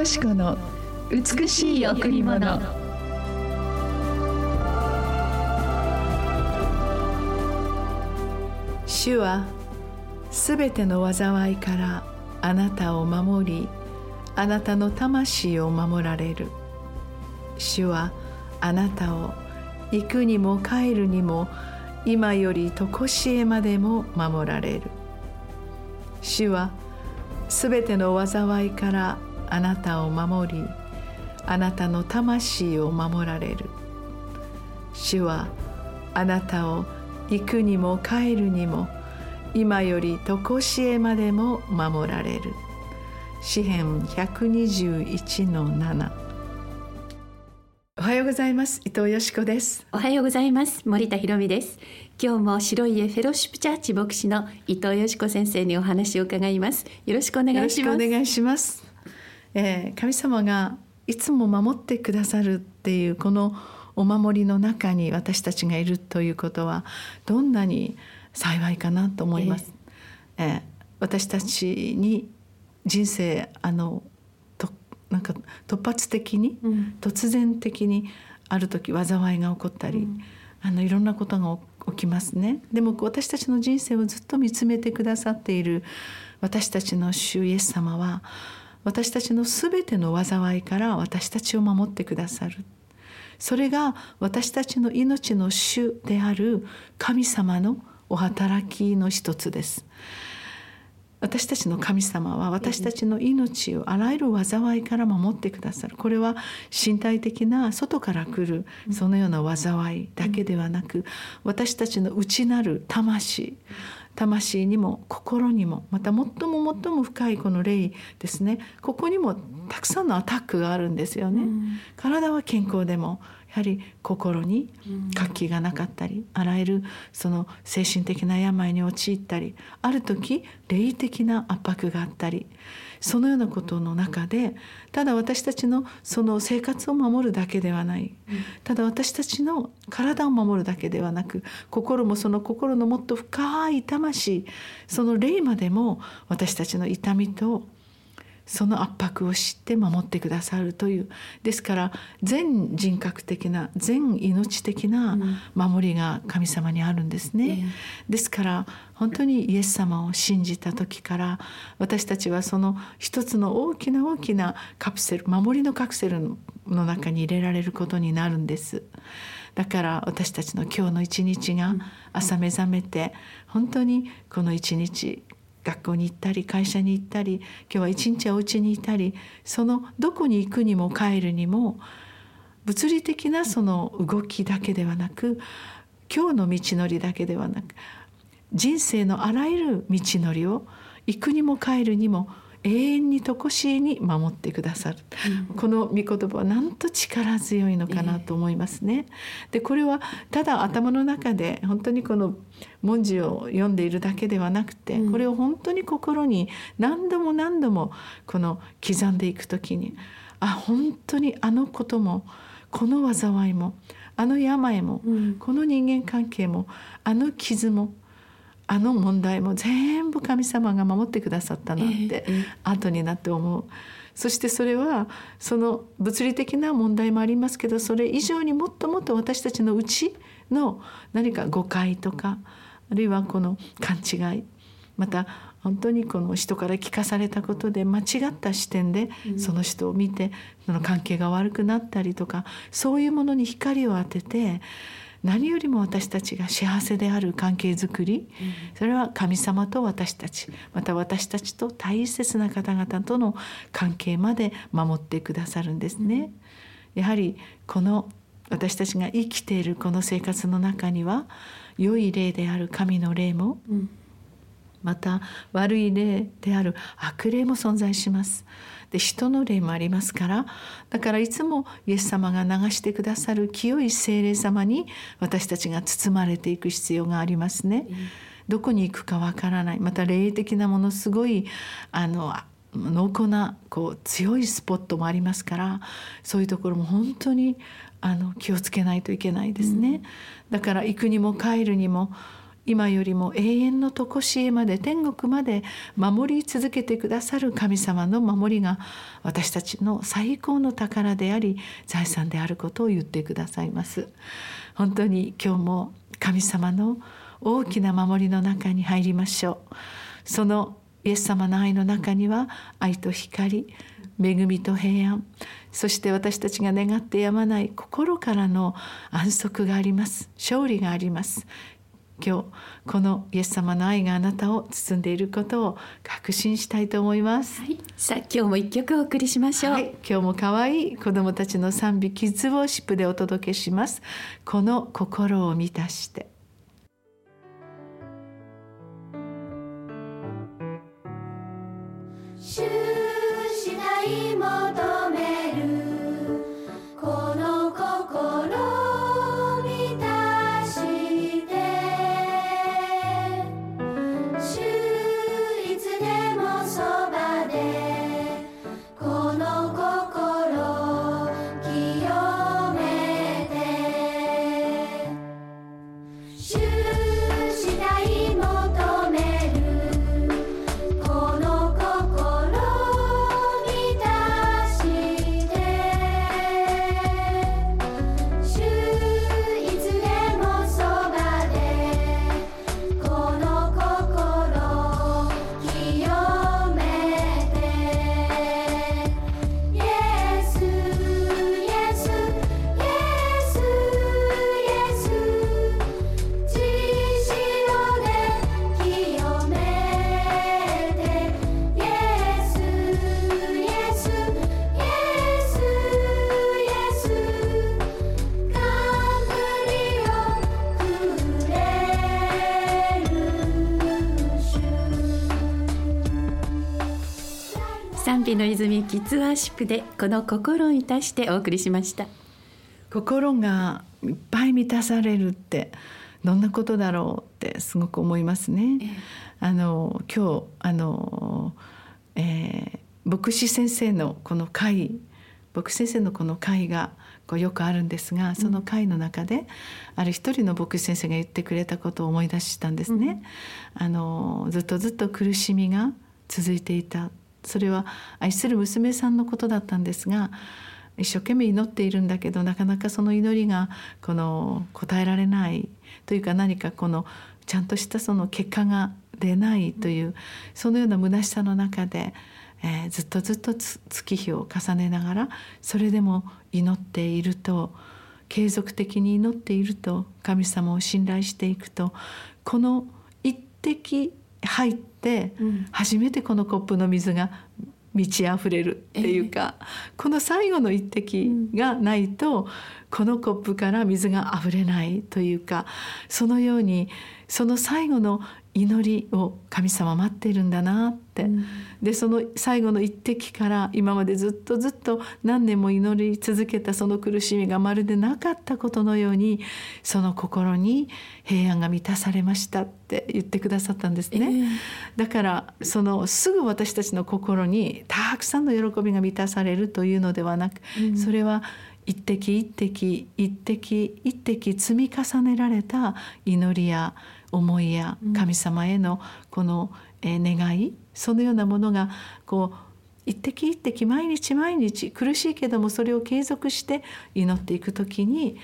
よし子の美しい贈り物。主はすべての災いからあなたを守りあなたの魂を守られる。主はあなたを行くにも帰るにも今より常しえまでも守られる。主はすべての災いからあなたを守りあなたの魂を守られる。主はあなたを行くにも帰るにも今より常しえまでも守られる。詩編121の7おはようございます。伊藤よしこです。おはようございます。森田博美です。今日も白い家フェロシップチャーチ牧師の伊藤よしこ先生にお話を伺います。よろしくお願いします。お願いします、えー、神様がいつも守ってくださるっていうこのお守りの中に私たちがいるということはどんなに幸いかなと思います。えー、えー、私たちに人生あのとなんか突発的に、うん、突然的にある時災いが起こったり、うん、あのいろんなことが起きますね。でも私たちの人生をずっと見つめてくださっている私たちの主イエス様は私たちの全ての災いから私たちを守ってくださる。それが私たちの命の主である神様のお働きの一つです私たちの神様は私たちの命をあらゆる災いから守ってくださるこれは身体的な外から来るそのような災いだけではなく私たちの内なる魂魂にも心にもまた最も最も深いこの霊ですねここにもたくさんのアタックがあるんですよね。体は健康でもやはり心に活気がなかったりあらゆるその精神的な病に陥ったりある時霊的な圧迫があったりそのようなことの中でただ私たちのその生活を守るだけではない。ただ私たちの体を守るだけではなく心もその心のもっと深い魂その霊までも私たちの痛みとその圧迫を知って守ってくださるというですから全人格的な全命的な守りが神様にあるんですね。ですから本当にイエス様を信じた時から私たちはその一つの大きな大きなカプセル守りのカプセルの中に入れられることになるんです。だから私たちの今日の一日が朝目覚めて本当にこの一日学校に行ったり会社に行ったり今日は一日お家にいたりそのどこに行くにも帰るにも物理的なその動きだけではなく今日の道のりだけではなく人生のあらゆる道のりを行くにも帰るにも永遠に常しえに守ってくださる、うん、この御言葉はなんと力強いのかなと思いますね。でこれはただ頭の中で本当にこの文字を読んでいるだけではなくて、これを本当に心に何度も何度もこの刻んでいく時にあ本当にあのこともこの災いもあの病も、うん、この人間関係もあの傷もあの問題も全部神様が守ってくださったなって後になって思う。そしてそれはその物理的な問題もありますけどそれ以上にもっともっと私たちのうちの何か誤解とかあるいはこの勘違いまた本当にこの人から聞かされたことで間違った視点でその人を見てその関係が悪くなったりとかそういうものに光を当てて何よりも私たちが幸せである関係づくり、それは神様と私たちまた私たちと大切な方々との関係まで守ってくださるんですね。やはりこの私たちが生きているこの生活の中には良い霊である神の霊も、また悪い霊である悪霊も存在します。で人の霊もありますからだからいつもイエス様が流してくださる清い精霊様に私たちが包まれていく必要がありますね。どこに行くかわからないまた霊的なものすごいあの濃厚なこう強いスポットもありますからそういうところも本当にあの気をつけないといけないですね。うん、だから行くにも帰るにも今よりも永遠の常しえまで天国まで守り続けてくださる神様の守りが私たちの最高の宝であり財産であることを言ってくださいます。本当に今日も神様の大きな守りの中に入りましょう。そのイエス様の愛の中には愛と光恵みと平安そして私たちが願ってやまない心からの安息があります。勝利があります。今日このイエス様の愛があなたを包んでいることを確信したいと思います、はい、さあ今日も一曲お送りしましょう、はい、今日も可愛い子供たちの賛美キッズウォーシップでお届けします。この心を満たしての泉キッズワーシップでこの心をいたしてお送りしました。心がいっぱい満たされるってどんなことだろうってすごく思いますね。えあの今日あの、えー、牧師先生のこの会牧師先生のこの会がこうよくあるんですがその会の中で、ある一人の牧師先生が言ってくれたことを思い出したんですね。うん、あのずっとずっと苦しみが続いていたそれは愛する娘さんのことだったんですが一生懸命祈っているんだけどなかなかその祈りがこの答えられないというか何かこのちゃんとしたその結果が出ないというそのような虚しさの中で、えー、ずっとずっと月日を重ねながらそれでも祈っていると継続的に祈っていると神様を信頼していくとこの一滴入って初めてこのコップの水が満ち溢れるっていうか、えー、この最後の一滴がないと、このコップから水が溢れないというかそのようにその最後の祈りを神様待っているんだなって、うん、でその最後の一滴から今までずっとずっと何年も祈り続けたその苦しみがまるでなかったことのようにその心に平安が満たされましたって言ってくださったんですね、えー、だからそのすぐ私たちの心にたくさんの喜びが満たされるというのではなく、うん、それは一滴一滴一滴一滴積み重ねられた祈りや思いや神様へのこの願いそのようなものがこう一滴一滴毎日毎日苦しいけどもそれを継続して祈っていく時に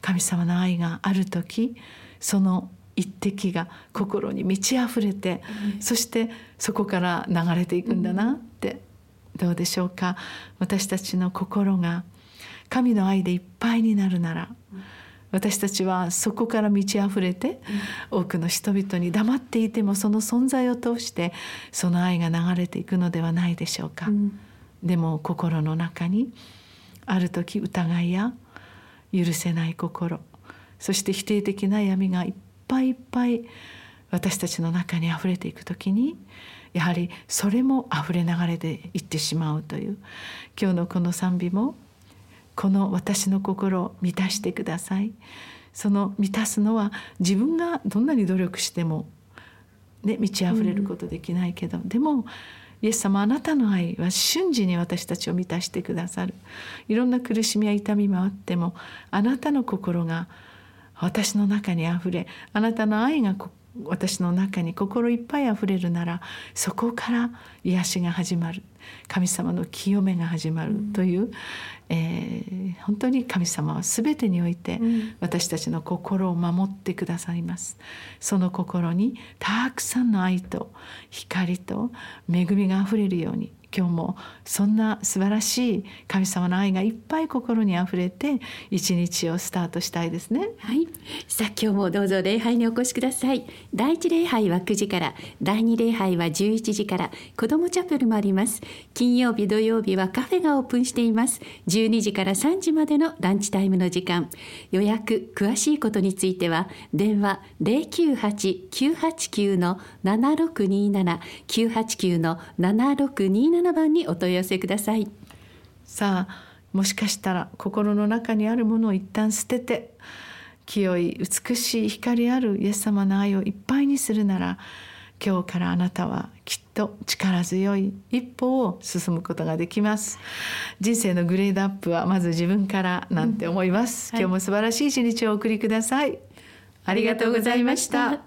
神様の愛がある時その一滴が心に満ち溢れて、うん、そしてそこから流れていくんだなって、うん、どうでしょうか。私たちの心が神の愛でいっぱいになるなら、うん私たちはそこから満ち溢れて、多くの人々に黙っていてもその存在を通してその愛が流れていくのではないでしょうか。うん、でも心の中にある時疑いや許せない心そして否定的な闇がいっぱいいっぱい私たちの中にあふれていく時にやはりそれもあふれ流れていってしまうという。今日のこの賛美もこの私の心を満たしてください。その満たすのは自分がどんなに努力しても、ね、満ち溢れることできないけど、うん、でもイエス様あなたの愛は瞬時に私たちを満たしてくださる。いろんな苦しみや痛みもあってもあなたの心が私の中にあふれあなたの愛が私の中に心いっぱいあふれるならそこから癒しが始まる。神様の清めが始まるという、うん、えー、本当に神様は全てにおいて私たちの心を守ってくださいます。その心にたくさんの愛と光と恵みがあふれるように今日もそんな素晴らしい神様の愛がいっぱい心にあふれて一日をスタートしたいですね。はい。さあ今日もどうぞ礼拝にお越しください。第一礼拝は9時から第二礼拝は11時から子どもチャペルもあります。金曜日土曜日はカフェがオープンしています。12時から3時までのランチタイムの時間。予約詳しいことについては電話098-989の7627 989の7627 7番にお問い合わせください。さあもしかしたら心の中にあるものを一旦捨てて清い美しい光あるイエス様の愛をいっぱいにするなら今日からあなたはきっと力強い一歩を進むことができます。人生のグレードアップはまず自分からなんて思います、うんはい、今日も素晴らしい一日をお送りください。ありがとうございました